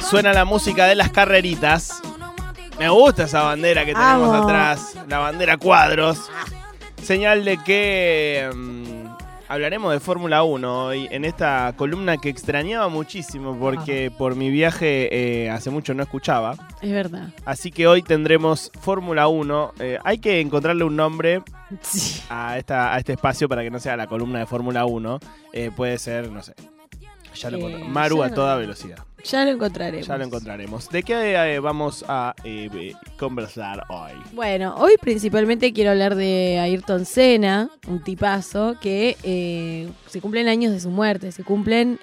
Suena la música de las carreritas. Me gusta esa bandera que tenemos atrás, la bandera cuadros. Señal de que mm, hablaremos de Fórmula 1 hoy en esta columna que extrañaba muchísimo porque por mi viaje eh, hace mucho no escuchaba. Es verdad. Así que hoy tendremos Fórmula 1. Eh, hay que encontrarle un nombre Sí. a, esta, a este espacio para que no sea la columna de Fórmula 1. Eh, puede ser, no sé. Ya lo Eh. Maru ya a toda velocidad. Ya lo encontraremos. Ya lo encontraremos. ¿De qué eh, vamos a eh, conversar hoy? Bueno, hoy principalmente quiero hablar de Ayrton Senna, un tipazo que se cumplen años de su muerte. Se cumplen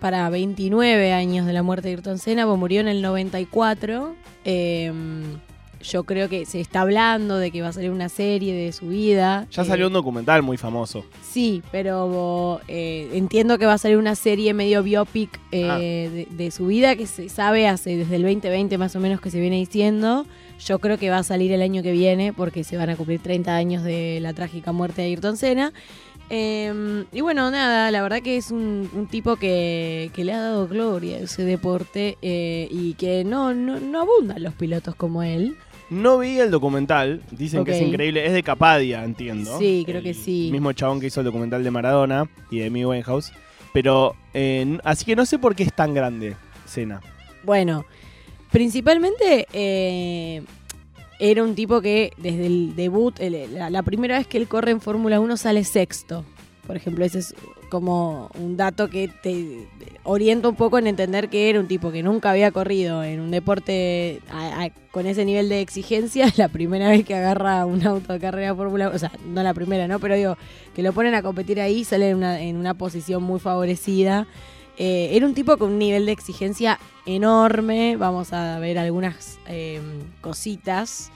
para 29 años de la muerte de Ayrton Senna, pues murió en el 94. Eh, yo creo que se está hablando de que va a salir una serie de su vida. Ya Eh, salió un documental muy famoso. Sí, pero eh, entiendo que va a salir una serie medio biopic eh, Ah. de, de su vida que se sabe hace desde el 2020 más o menos que se viene diciendo. Yo creo que va a salir el año que viene porque se van a cumplir 30 años de la trágica muerte de Ayrton Senna. Eh, y bueno, nada, la verdad que es un, un tipo que, que le ha dado gloria a ese deporte eh, y que no, no, no abundan los pilotos como él. No vi el documental, dicen que es increíble, es de Capadia, entiendo. Sí, creo que sí. Mismo chabón que hizo el documental de Maradona y de Amy Winehouse. Pero, eh, así que no sé por qué es tan grande Cena. Bueno, principalmente eh, era un tipo que desde el debut, el- la, la primera vez que él corre en Fórmula 1 sale sexto. Por ejemplo, ese es como un dato que te orienta un poco en entender que era un tipo que nunca había corrido en un deporte a- a- con ese nivel de exigencia. La primera vez que agarra un auto de carrera Fórmula 1, o sea, no la primera, ¿no? Pero digo, que lo ponen a competir ahí, sale en una, en una posición muy favorecida. Eh, era un tipo con un nivel de exigencia enorme. Vamos a ver algunas eh, cositas.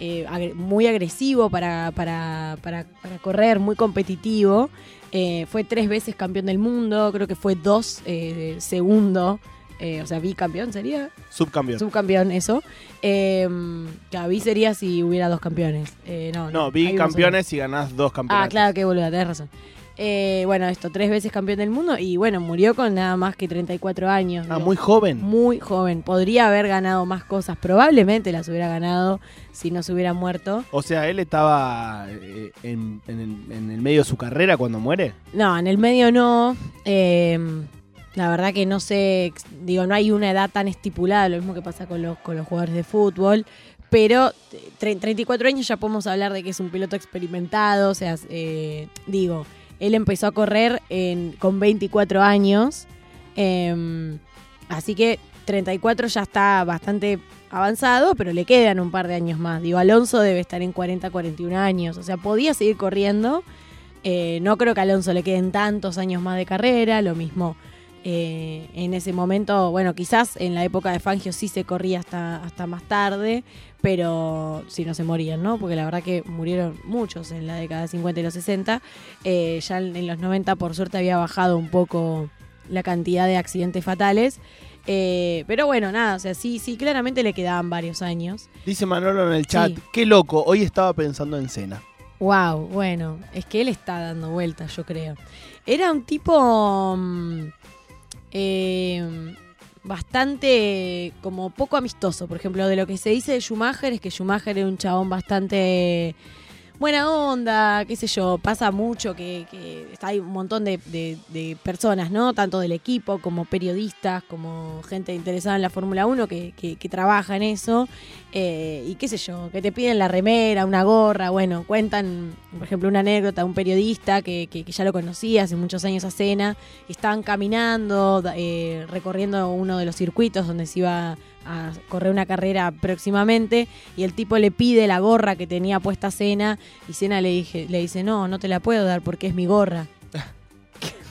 Eh, muy agresivo para, para, para, para correr, muy competitivo. Eh, fue tres veces campeón del mundo, creo que fue dos eh, segundo. eh, o sea, bicampeón sería. Subcampeón. Subcampeón, eso. Eh, claro, bi sería si hubiera dos campeones. Eh, no, no, hay vi uno campeones y ganás dos Ah, campeonatos. claro que boluda, tenés razón. Eh, bueno, esto, tres veces campeón del mundo y bueno, murió con nada más que 34 años. Ah, muy joven. muy joven. Podría haber ganado más cosas, probablemente las hubiera ganado si no se hubiera muerto. O sea, él estaba eh, en, en el, en el medio de su carrera cuando muere. No, en el medio no. Eh, la verdad que no sé, digo, no hay una edad tan estipulada, lo mismo que pasa con los, con los jugadores de fútbol. Pero tre- 34 años ya podemos hablar de que es un piloto experimentado, o sea, eh, digo, él empezó a correr con 24 años, eh, así que 34 ya está bastante avanzado, pero le quedan un par de años más. Digo, Alonso debe estar en 40, 41 años, o sea, podía seguir corriendo. Eh, no creo que Alonso le queden tantos años más de carrera, lo mismo. eh, en ese momento, bueno, quizás en la época de Fangio sí se corría hasta, hasta más tarde, pero si no se morían, ¿no? Porque la verdad que murieron muchos en la década de 50 y los 60. Eh, ya en los 90, por suerte, había bajado un poco la cantidad de accidentes fatales. Eh, pero bueno, nada, o sea, sí, sí, claramente le quedaban varios años. Dice Manolo en el chat, Sí. qué loco, hoy estaba pensando en Cena. Wow, bueno, es que él está dando vueltas, yo creo. Era un tipo mm, eh, bastante como poco amistoso. Por ejemplo, de lo que se dice de Schumacher es que Schumacher era un chabón bastante buena onda, qué sé yo, pasa mucho que, que hay un montón de, de- de personas, ¿no? Tanto del equipo como periodistas, como gente interesada en la Fórmula 1 que, que- que trabaja en eso. eh, y qué sé yo, que te piden la remera, una gorra, bueno, cuentan, por ejemplo, una anécdota, un periodista que, ya lo conocía hace muchos años a Cena, estaban caminando, eh, recorriendo uno de los circuitos donde se iba a correr una carrera próximamente y el tipo le pide la gorra que tenía puesta Cena y Cena le, dije, le dice, no, no te la puedo dar porque es mi gorra.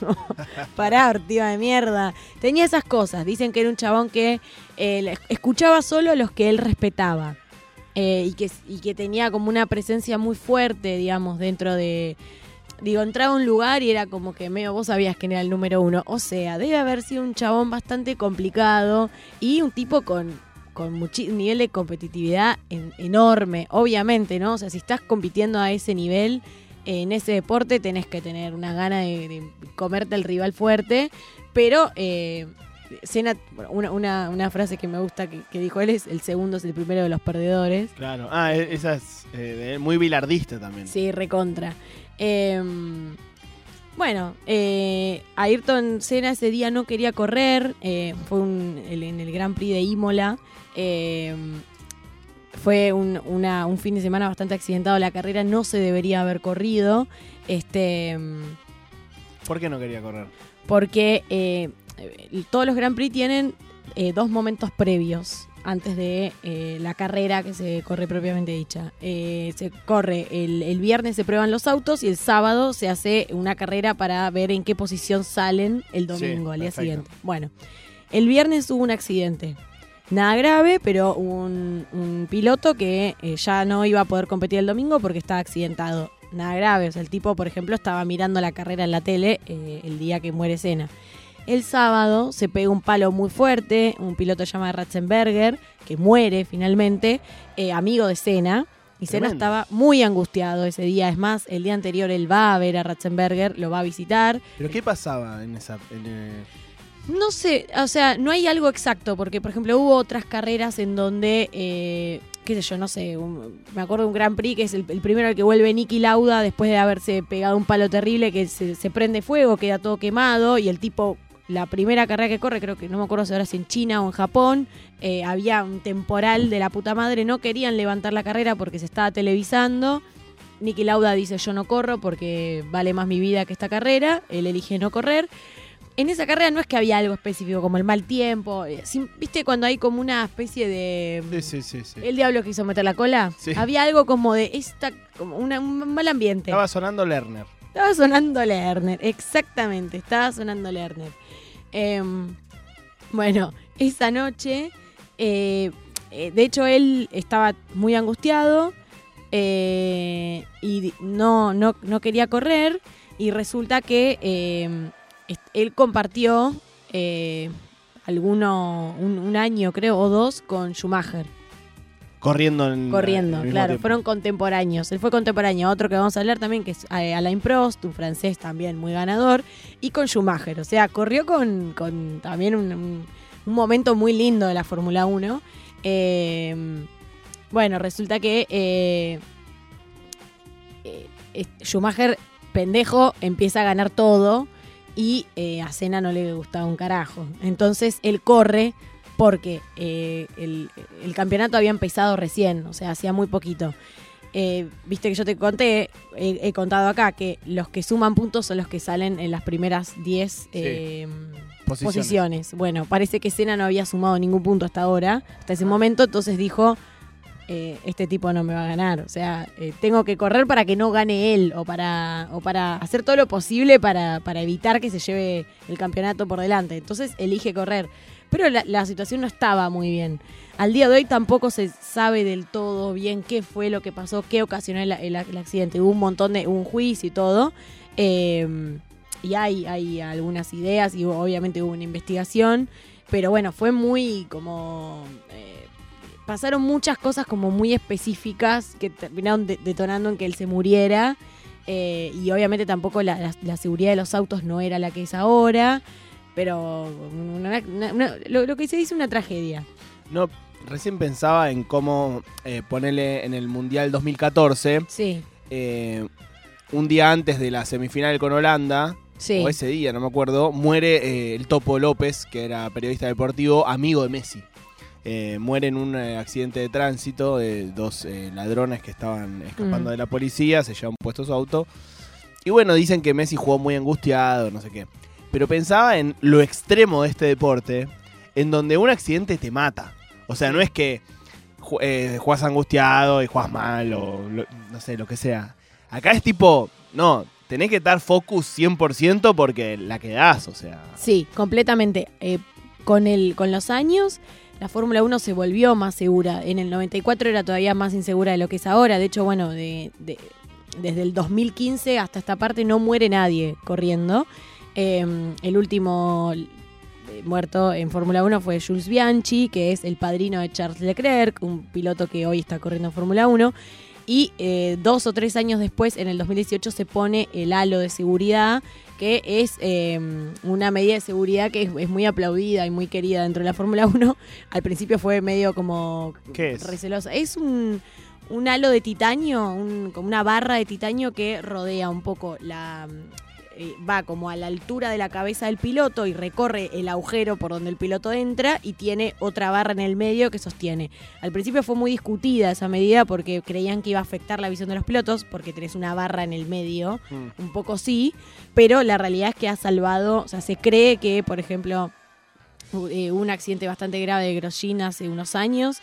Pará, ortiva de mierda. Tenía esas cosas. Dicen que era un chabón que eh, escuchaba solo a los que él respetaba. Eh, y, que, y que tenía como una presencia muy fuerte, digamos, dentro de... Digo, entraba a un lugar y era como que medio vos sabías que era el número uno. O sea, debe haber sido un chabón bastante complicado y un tipo con, con nivel de competitividad en- enorme, obviamente, ¿no? O sea, si estás compitiendo a ese nivel, en ese deporte tenés que tener una gana de, de comerte el rival fuerte, pero eh, Bueno, una, una, una frase que me gusta que, que dijo él es: el segundo es el primero de los perdedores. Claro. Ah, e- esa es eh, muy bilardista también. Sí, recontra. Eh, bueno, eh, Ayrton Senna ese día no quería correr. eh, fue un- el- en el Grand Prix de Imola. eh, fue un, una- un fin de semana bastante accidentado. La carrera no se debería haber corrido. Este. ¿Por qué no quería correr? porque eh, todos los Grand Prix tienen eh, dos momentos previos antes de eh, la carrera que se corre propiamente dicha. Eh, se corre el, el viernes se prueban los autos y el sábado se hace una carrera para ver en qué posición salen el domingo, Sí, al día perfecto. siguiente. Bueno, el viernes hubo un accidente. Nada grave, pero un, un piloto que eh, ya no iba a poder competir el domingo porque estaba accidentado. Nada grave, o sea, el tipo, por ejemplo, estaba mirando la carrera en la tele eh, el día que muere Senna. El sábado se pega un palo muy fuerte, un piloto llamado Ratzenberger, que muere finalmente, eh, amigo de Senna. Y Senna estaba muy angustiado ese día. Es más, el día anterior él va a ver a Ratzenberger, lo va a visitar. ¿Pero qué pasaba en esa... en, eh, No sé, o sea, no hay algo exacto, porque por ejemplo hubo otras carreras en donde, eh, qué sé yo, no sé, un- me acuerdo de un Grand Prix que es el, el primero al que vuelve Nicky Lauda después de haberse pegado un palo terrible que se, se prende fuego, queda todo quemado y el tipo, la primera carrera que corre, creo que no me acuerdo si ahora es en China o en Japón, eh, había un temporal de la puta madre, no querían levantar la carrera porque se estaba televisando. Nicky Lauda dice yo no corro porque vale más mi vida que esta carrera, él elige no correr en esa carrera no es que había algo específico como el mal tiempo. eh, ¿Viste cuando hay como una especie de. Sí, sí, sí. El diablo quiso meter la cola? Sí. Había algo como de esta. como una- un mal ambiente. Estaba sonando Lerner. Estaba sonando Lerner, exactamente, estaba sonando Lerner. Em, bueno, esa noche, eh, eh, de hecho él estaba muy angustiado eh, y no, no, no quería correr y resulta que em, él compartió eh, alguno, un, un año creo o dos con Schumacher. Corriendo en. Corriendo, claro, tiempo. fueron contemporáneos. Él fue contemporáneo, otro que vamos a hablar también, que es eh, Alain Prost, un francés también muy ganador, y con Schumacher. O sea, corrió con, con también un, un- un momento muy lindo de la Fórmula 1. Eh, bueno, resulta que eh, eh, eh, Schumacher, pendejo, empieza a ganar todo y eh, a Senna no le gustaba un carajo. Entonces él corre porque eh, el, el campeonato había empezado recién, o sea, hacía muy poquito. Eh, Viste que yo te conté, he, he contado acá, que los que suman puntos son los que salen en las primeras 10 eh, Posiciones. posiciones. Bueno, parece que Senna no había sumado ningún punto hasta ahora, hasta ese momento, entonces dijo, este tipo no me va a ganar. O sea, tengo que correr para que no gane él o para, o para hacer todo lo posible para, para evitar que se lleve el campeonato por delante. Entonces elige correr. Pero la, situación no estaba muy bien. Al día de hoy tampoco se sabe del todo bien qué fue lo que pasó, qué ocasionó el, accidente. Hubo un montón de, un juicio y todo. Eh, y hay, hay algunas ideas y obviamente hubo una investigación. Pero bueno, fue muy como... eh, pasaron muchas cosas como muy específicas que terminaron de- detonando en que él se muriera. Eh, y obviamente tampoco la seguridad de los autos no era la que es ahora. Pero una- una- una- lo, lo que se dice una tragedia. No, recién pensaba en cómo eh, ponerle en el Mundial 2014, Sí, eh, un día antes de la semifinal con Holanda, sí. o ese día, no me acuerdo, muere eh, el Topo López, que era periodista deportivo, amigo de Messi. Eh, muere en un eh, accidente de tránsito de dos ladrones que estaban escapando Mm. de la policía, se llevan puesto su auto. Y bueno, dicen que Messi jugó muy angustiado, no sé qué. Pero pensaba en lo extremo de este deporte, en donde un accidente te mata. O sea, no es que eh, angustiado y jugás mal o no sé, lo que sea. Acá es tipo, no, tenés que estar focus 100% porque la quedás, o sea. Sí, completamente. Eh, con, el, con los años, la Fórmula 1 se volvió más segura. En el 94 era todavía más insegura de lo que es ahora. De hecho, bueno, de- desde el 2015 hasta esta parte no muere nadie corriendo. Eh, el último eh, muerto en Fórmula 1 fue Jules Bianchi, que es el padrino de Charles Leclerc, un piloto que hoy está corriendo en Fórmula 1. Y eh, dos o tres años después, en el 2018, se pone el halo de seguridad, que es eh, una medida de seguridad que es, es muy aplaudida y muy querida dentro de la Fórmula 1. Al principio fue medio como ¿Qué es? recelosa. Es un, un halo de titanio, un- como una barra de titanio que rodea un poco la. Eh, va como a la altura de la cabeza del piloto y recorre el agujero por donde el piloto entra y tiene otra barra en el medio que sostiene. Al principio fue muy discutida esa medida porque creían que iba a afectar la visión de los pilotos porque tenés una barra en el medio Mm. un poco sí, pero la realidad es que ha salvado, o sea, se cree que, por ejemplo, eh, un accidente bastante grave de Grosjean hace unos años,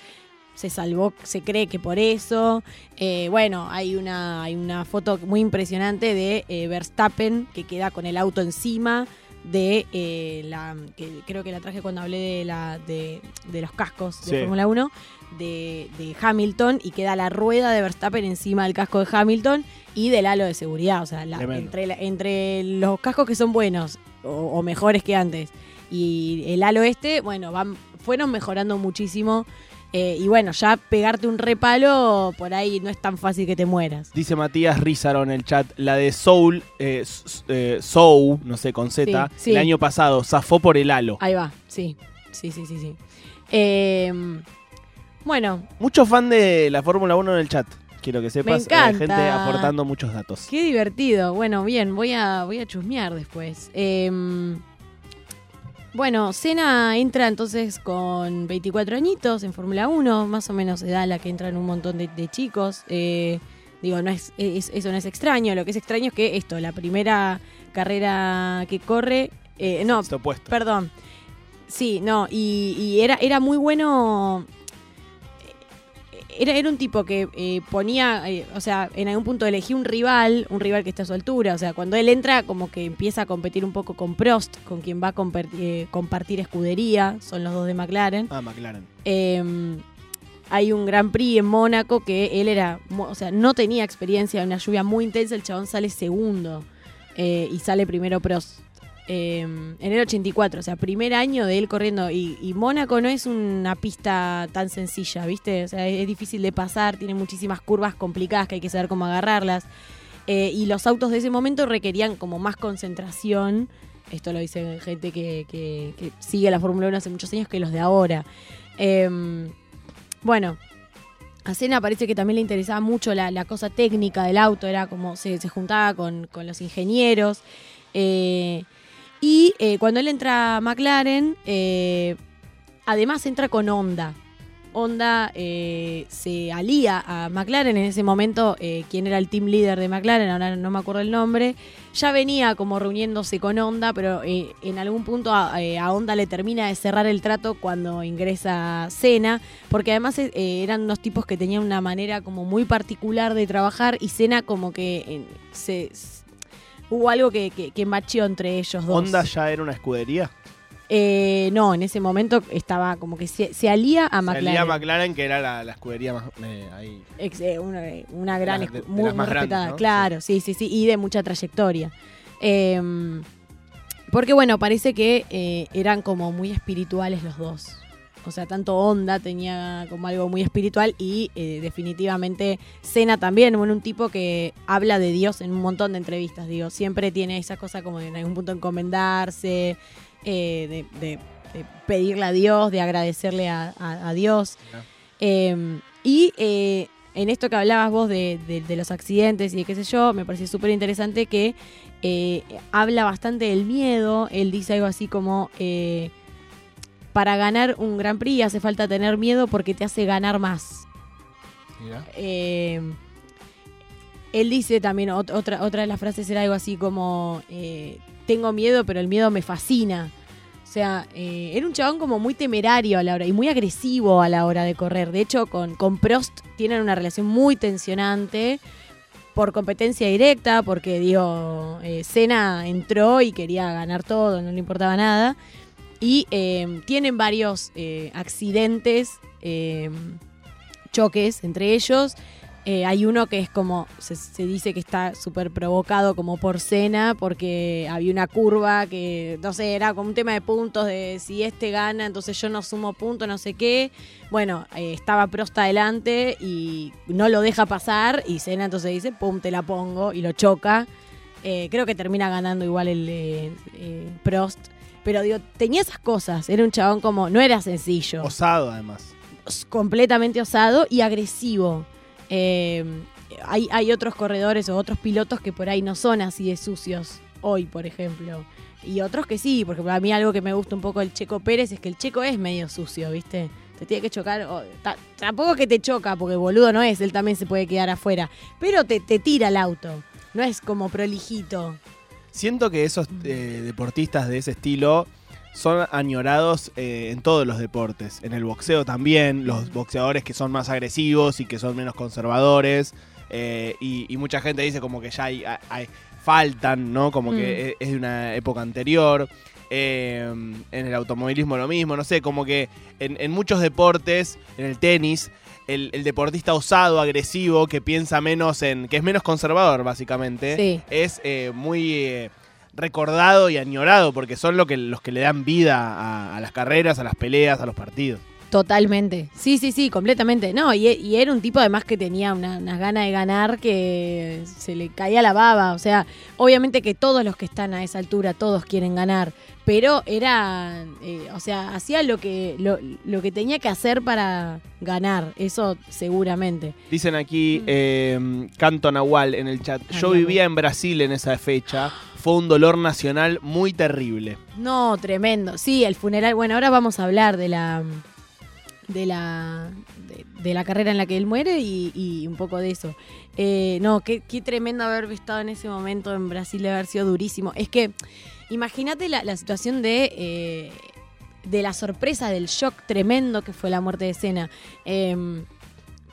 se salvó, se cree que por eso. Eh, bueno, hay una, hay una foto muy impresionante de eh, Verstappen que queda con el auto encima de eh, la que creo que la traje cuando hablé de la de, de los cascos de Sí. Fórmula 1 de, de Hamilton y queda la rueda de Verstappen encima del casco de Hamilton y del halo de seguridad. O sea, la- entre, la- entre los cascos que son buenos o, o mejores que antes y el halo este, bueno, van, fueron mejorando muchísimo. Eh, y bueno, ya pegarte un repalo por ahí no es tan fácil que te mueras. Dice Matías Rizaro en el chat, la de Soul, eh, eh, Soul, no sé, con Z, Sí, sí. el año pasado, zafó por el halo. Ahí va, sí. Sí, sí, sí, sí. Eh, bueno, Mucho fan de la Fórmula 1 en el chat. Quiero que sepas, encanta. gente aportando muchos datos. Qué divertido. Bueno, bien, voy a, voy a chusmear después. Em, bueno, Cena entra entonces con 24 añitos en Fórmula 1, más o menos edad a la que entran un montón de, de chicos. Eh, digo, no es, es- eso no es extraño. Lo que es extraño es que esto, la primera carrera que corre. eh, no. Perdón. Sí, no, y, y era, era muy bueno. Era, era un tipo que eh, ponía, eh, o sea, en algún punto elegí un rival, un rival que está a su altura. O sea, cuando él entra, como que empieza a competir un poco con Prost, con quien va a eh, compartir escudería, son los dos de McLaren. Ah, McLaren. Eh, hay un Gran Prix en Mónaco que él era, o sea, no tenía experiencia en una lluvia muy intensa, el chabón sale segundo y sale primero Prost. Eh, en el 84, o sea, primer año de él corriendo. Y, y Mónaco no es una pista tan sencilla, ¿viste? O sea, es, difícil de pasar, tiene muchísimas curvas complicadas que hay que saber cómo agarrarlas. Eh, y los autos de ese momento requerían como más concentración. Esto lo dice gente que, sigue la Fórmula 1 hace muchos años que los de ahora. Em, bueno, a Senna parece que también le interesaba mucho la, cosa técnica del auto, era como se, se juntaba con, con los ingenieros. eh, y eh, cuando él entra a McLaren, eh, además entra con Honda. Honda eh, se alía a McLaren en ese momento, quien era el team leader de McLaren, ahora no me acuerdo el nombre, ya venía como reuniéndose con Honda, pero en algún punto a, a Honda le termina de cerrar el trato cuando ingresa Senna, porque además eran unos tipos que tenían una manera como muy particular de trabajar y Senna como que se, hubo algo que, que, que macheó entre ellos dos. ¿Honda ya era una escudería? Eh, no, en ese momento estaba como que se, se alía a McLaren. Salía McLaren, que era la, la escudería más eh, ahí. Ex- eh, una, una gran, de- de muy, grandes, respetada, ¿no? claro, sí. sí, sí, y de mucha trayectoria. Eh, porque bueno, parece que eh, eran como muy espirituales los dos. O sea, tanto Honda tenía como algo muy espiritual y eh, definitivamente Cena también, bueno, un tipo que habla de Dios en un montón de entrevistas, digo, siempre tiene esa cosa como de en algún punto encomendarse, eh, de, de- de pedirle a Dios, de agradecerle a, a- a Dios. Eh, y eh, en esto que hablabas vos de, de- de los accidentes y de qué sé yo, me parece súper interesante que habla bastante del miedo. Él dice algo así como, para ganar un Gran Prix hace falta tener miedo porque te hace ganar más. Mirá. Eh, él dice también, ot- otra, otra de las frases era algo así como, eh, tengo miedo, pero el miedo me fascina. O sea, eh, era un chabón como muy temerario a la hora y muy agresivo a la hora de correr. De hecho, con, con Prost tienen una relación muy tensionante por competencia directa, porque digo, eh, Senna entró y quería ganar todo, no le importaba nada. Y eh, tienen varios eh, accidentes, eh, choques entre ellos. Hay uno que es como, se, dice que está súper provocado como por cena, porque había una curva que, no sé, era como un tema de puntos, de si este gana, entonces yo no sumo puntos, no sé qué. Bueno, estaba Prost adelante y no lo deja pasar, y Cena entonces dice, pum, te la pongo, y lo choca. Creo que termina ganando igual el Prost. Pero digo, tenía esas cosas, era un chabón como, no era sencillo Osado, además. completamente osado y agresivo. Eh, hay, hay otros corredores o otros pilotos que por ahí no son así de sucios hoy, por ejemplo. Y otros que sí, porque a mí algo que me gusta un poco del Checo Pérez es que el Checo es medio sucio, ¿viste? Te tiene que chocar, o- ta- tampoco que te choca, porque boludo no es, él también se puede quedar afuera, pero te, te tira el auto, no es como prolijito. Siento que esos eh, deportistas de ese estilo son añorados eh, en todos los deportes. En el boxeo también, los boxeadores que son más agresivos y que son menos conservadores. eh, y, y mucha gente dice como que ya hay, hay- faltan, ¿no? Como que es es de una época anterior. Eh, en el automovilismo lo mismo, no sé, como que en, en muchos deportes, en el tenis, el, el deportista osado, agresivo, que piensa menos en. que es menos conservador, básicamente Sí. es eh, muy eh, recordado y añorado porque son lo que, los que le dan vida a, a las carreras, a las peleas, a los partidos. Totalmente. Sí, sí, sí, completamente. No, y, y era un tipo además que tenía una- unas ganas de ganar que se le caía la baba. O sea, obviamente que todos los que están a esa altura, todos quieren ganar. Pero era, eh, o sea, hacía lo que, lo, lo que tenía que hacer para ganar. Eso seguramente. Dicen aquí eh, Canto Nahual en el chat. Yo vivía en Brasil en esa fecha. Fue un dolor nacional muy terrible. No, tremendo. Sí, el funeral. Bueno, ahora vamos a hablar de la de la de, de la carrera en la que él muere y, y un poco de eso. Eh, no, qué, qué tremendo haber estado en ese momento en Brasil, de haber sido durísimo. Es que imagínate la, la situación de eh, de la sorpresa, del shock tremendo que fue la muerte de Cena. Eh,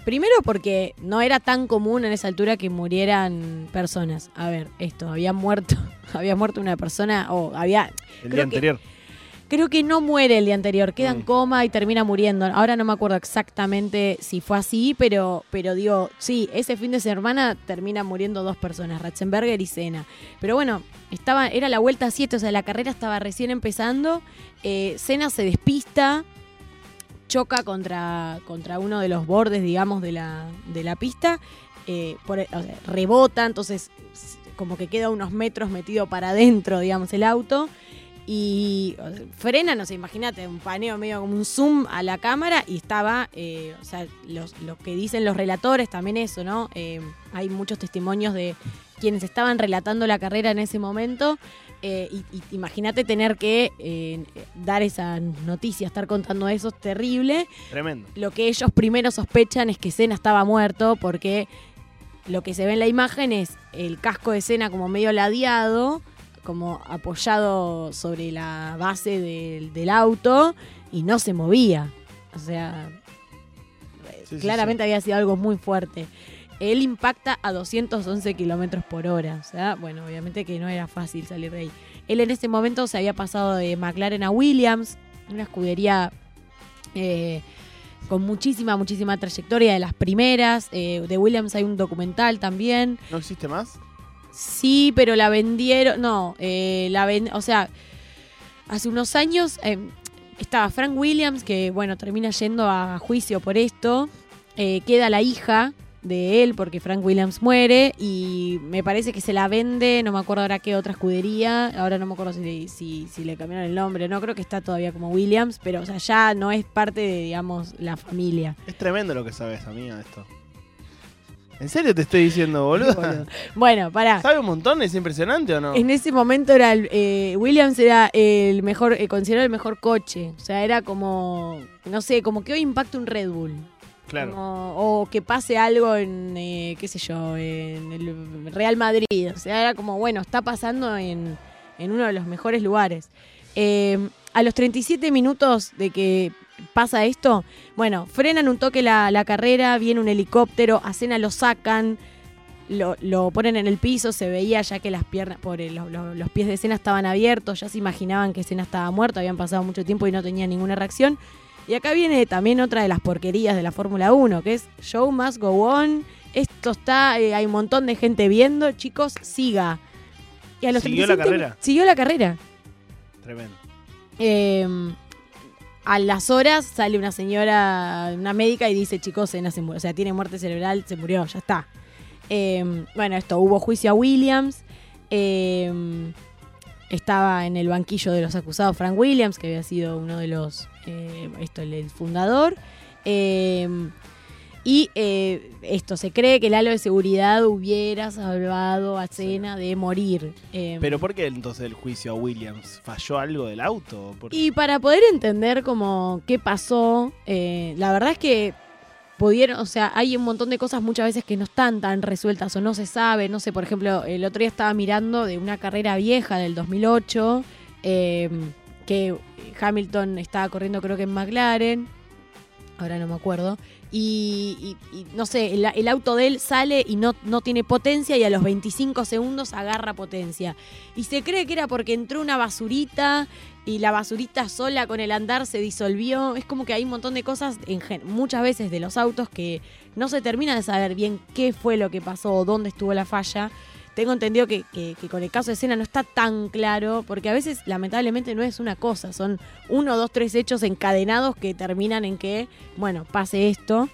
Primero porque no era tan común en esa altura que murieran personas. A ver, esto, había muerto, había muerto una persona o había El día que- anterior. Creo que no muere el día anterior, queda en Mm. coma y termina muriendo. Ahora no me acuerdo exactamente si fue así, pero, pero digo, sí, ese fin de semana termina muriendo dos personas, Ratzenberger y Senna. Pero bueno, estaba, era la vuelta 7, o sea, la carrera estaba recién empezando. Eh, Senna se despista, choca contra, contra uno de los bordes, digamos, de la, de la pista, eh, por- o sea, rebota, entonces como que queda unos metros metido para adentro, digamos, el auto. Y o sea, frena, no sé, imagínate, un paneo medio como un zoom a la cámara y estaba, eh, o sea, los, lo que dicen los relatores, también eso, ¿no? Eh, hay muchos testimonios de quienes estaban relatando la carrera en ese momento. eh, y, y imagínate tener que dar esa noticia, estar contando eso, es terrible. Tremendo. Lo que ellos primero sospechan es que Senna estaba muerto porque lo que se ve en la imagen es el casco de Senna como medio ladeado, como apoyado sobre la base del, del auto y no se movía. O sea, Sí, sí, claramente había sido algo muy fuerte. Él impacta a 211 kilómetros por hora. O sea, bueno, obviamente que no era fácil salir de ahí. Él en ese momento se había pasado de McLaren a Williams, una escudería eh, con muchísima, muchísima trayectoria de las primeras. Eh, de Williams hay un documental también. ¿No existe más? Sí, pero la vendieron. No, eh, la ven, o sea, hace unos años eh, estaba Frank Williams, que bueno, termina yendo a juicio por esto. Eh, queda la hija de él porque Frank Williams muere y me parece que se la vende, no me acuerdo ahora qué otra escudería, ahora no me acuerdo si, si, si le cambiaron el nombre, no creo que está todavía como Williams, pero o sea, ya no es parte de, digamos, la familia. Es tremendo lo que sabes, amiga, esto. ¿En serio te estoy diciendo, boludo? Boludo. Bueno, pará. ¿Sabe un montón? ¿Es impresionante o no? En ese momento era el, eh, Williams era el mejor, eh, considerado el mejor coche. O sea, era como, no sé, como que hoy impacta un Red Bull. Claro. Como- o que pase algo en, eh, qué sé yo, en el Real Madrid. O sea, era como, bueno, está pasando en, en uno de los mejores lugares. Eh, a los 37 minutos de que pasa esto, bueno, frenan un toque la, la carrera, viene un helicóptero, a Cena lo sacan, lo, lo ponen en el piso, se veía ya que las piernas, por el- lo- lo- los pies de Cena estaban abiertos, ya se imaginaban que Cena estaba muerto, habían pasado mucho tiempo y no tenía ninguna reacción. Y acá viene también otra de las porquerías de la Fórmula 1, que es Show Must Go On, esto está, eh, hay un montón de gente viendo, chicos, siga. Y a los ¿Siguió la 35 carrera? Siguió la carrera. Tremendo. Eh, a las horas sale una señora, una médica, y dice, chicos, se murió. O sea, tiene muerte cerebral, se murió, ya está. Eh, bueno, esto, hubo juicio a Williams. eh, estaba en el banquillo de los acusados Frank Williams, que había sido uno de los, eh, esto, el, el fundador. Y eh, esto, se cree que el halo de seguridad hubiera salvado a Senna de morir. Eh, Pero ¿por qué entonces el juicio a Williams? ¿Falló algo del auto? ¿Por- y para poder entender como qué pasó, eh, la verdad es que pudieron, o sea, hay un montón de cosas muchas veces que no están tan resueltas o no se sabe, no sé, por ejemplo, el otro día estaba mirando de una carrera vieja del 2008, eh, que Hamilton estaba corriendo creo que en McLaren, ahora no me acuerdo, y, y- no sé, el, auto de él sale y no, no tiene potencia y a los 25 segundos agarra potencia. Y se cree que era porque entró una basurita y la basurita sola con el andar se disolvió. Es como que hay un montón de cosas, en muchas veces de los autos, que no se termina de saber bien qué fue lo que pasó o dónde estuvo la falla. Tengo entendido que, que- con el caso de escena no está tan claro, porque a veces lamentablemente no es una cosa, son uno, dos, tres hechos encadenados que terminan en que, bueno, pase esto.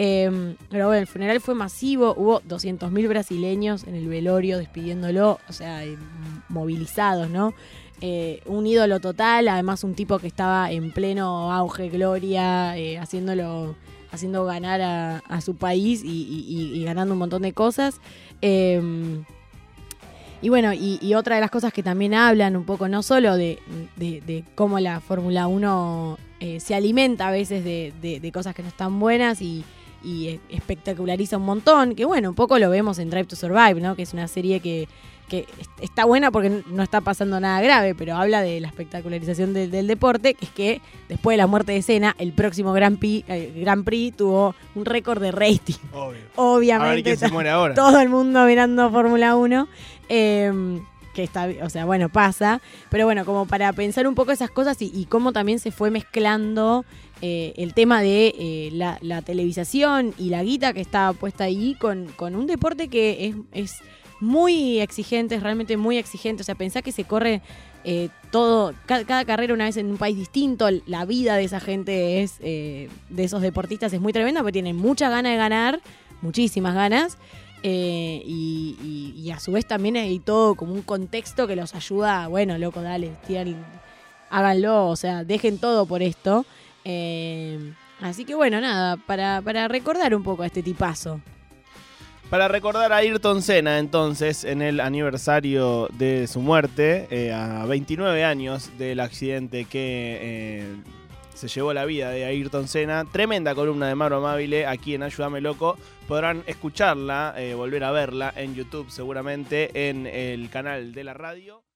Eh, pero bueno, el funeral fue masivo, hubo 200.000 brasileños en el velorio despidiéndolo, o sea, eh, movilizados, ¿no? Eh, un ídolo total, además un tipo que estaba en pleno auge, gloria, eh, haciéndolo, haciendo ganar a, su país y, ganando un montón de cosas. Y bueno, y, y otra de las cosas que también hablan un poco, no solo de, de- de cómo la Fórmula 1 eh, se alimenta a veces de, cosas que no están buenas y, y e- espectaculariza un montón, que bueno, un poco lo vemos en Drive to Survive, ¿no? Que es una serie que, que est- está buena porque no está pasando nada grave, pero habla de la espectacularización del- del deporte, que es que después de la muerte de Senna, el próximo Grand Prix, eh, Grand Prix tuvo un récord de rating. Obvio. A ver Obviamente, quién se muere ahora. todo el mundo mirando Fórmula 1. Eh, que está, o sea, bueno, pasa. Pero bueno, como para pensar un poco esas cosas y, cómo también se fue mezclando eh, el tema de eh, la, la televisación y la guita que estaba puesta ahí con, con un deporte que es, es muy exigente, es realmente muy exigente. O sea, pensá que se corre eh, todo, ca- cada, carrera una vez en un país distinto. La vida de esa gente es, de esos deportistas es muy tremenda porque tienen mucha gana de ganar, muchísimas ganas. Eh, y, a su vez también hay todo como un contexto que los ayuda, bueno, loco, dale, tiran- háganlo, o sea, dejen todo por esto. Eh, así que bueno, nada, para, para recordar un poco a este tipazo. Para recordar a Ayrton Senna, entonces, en el aniversario de su muerte, eh, a 29 años del accidente que se llevó la vida de Ayrton Senna, tremenda columna de Mauro Amabile aquí en Ayúdame Loco. Podrán escucharla, eh, volver a verla en YouTube seguramente, en el canal de la radio.